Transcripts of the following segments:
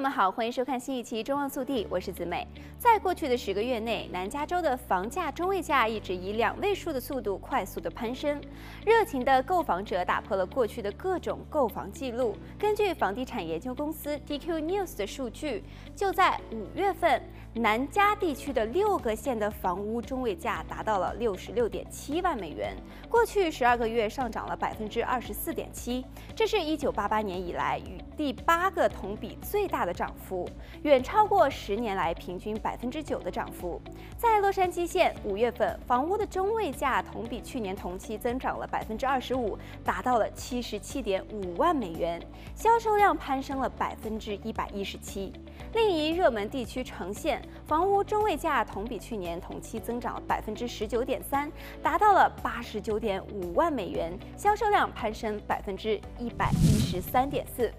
友们好，欢迎收看新一期《中望速递》，我是子美。在过去的十个月内，南加州的房价中位价一直以两位数的速度快速的攀升，热情的购房者打破了过去的各种购房记录。根据房地产研究公司 DQ News 的数据，就在五月份，南加地区的六个县的房屋中位价达到了六十六点七万美元，过去十二个月上涨了百分之二十四点七，这是一九八八年以来与第八个同比最大的涨幅远超过十年来平均百分之九的涨幅。在洛杉矶县，五月份房屋的中位价同比去年同期增长了百分之二十五，达到了七十七点五万美元，销售量攀升了百分之一百一十七。另一热门地区橙县，房屋中位价同比去年同期增长了百分之十九点三，达到了八十九点五万美元，销售量攀升百分之一百一十三点四。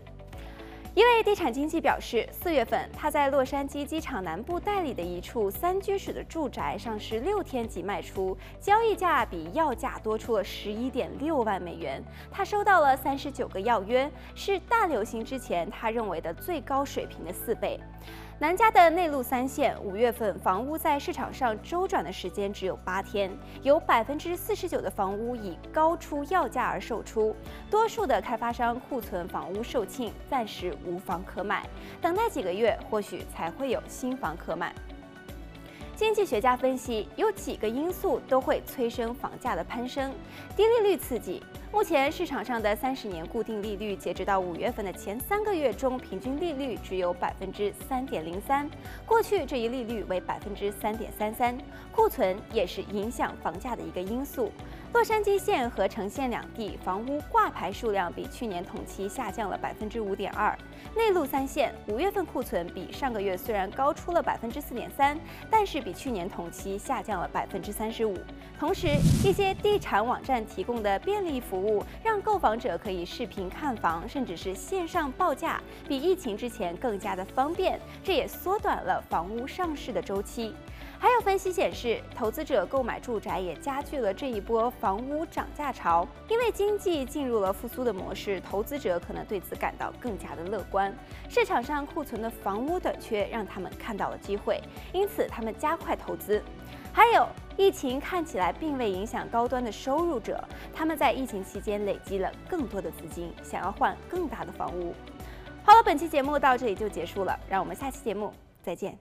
一位地产经纪表示，四月份他在洛杉矶机场南部代理的一处三居室的住宅上市六天即卖出，交易价比要价多出了十一点六万美元。他收到了三十九个要约，是大流行之前他认为的最高水平的四倍。南加的内陆三县五月份房屋在市场上周转的时间只有八天，有百分之四十九的房屋以高出要价而售出，多数的开发商库存房屋售罄，暂时无房可买，等待几个月或许才会有新房可买。经济学家分析，有几个因素都会催生房价的攀升，低利率刺激。目前市场上的三十年固定利率，截止到五月份的前三个月中，平均利率只有百分之三点零三。过去这一利率为百分之三点三三。库存也是影响房价的一个因素。洛杉矶县和橙县两地房屋挂牌数量比去年同期下降了百分之五点二。内陆三县五月份库存比上个月虽然高出了百分之四点三，但是比去年同期下降了百分之三十五。同时，一些地产网站提供的便利服务服务，让购房者可以视频看房，甚至是线上报价，比疫情之前更加的方便。这也缩短了房屋上市的周期。还有分析显示，投资者购买住宅也加剧了这一波房屋涨价潮。因为经济进入了复苏的模式，投资者可能对此感到更加的乐观。市场上库存的房屋短缺，让他们看到了机会，因此他们加快投资。还有，疫情看起来并未影响高端的收入者，他们在疫情期间累积了更多的资金，想要换更大的房屋。好了，本期节目到这里就结束了，让我们下期节目再见。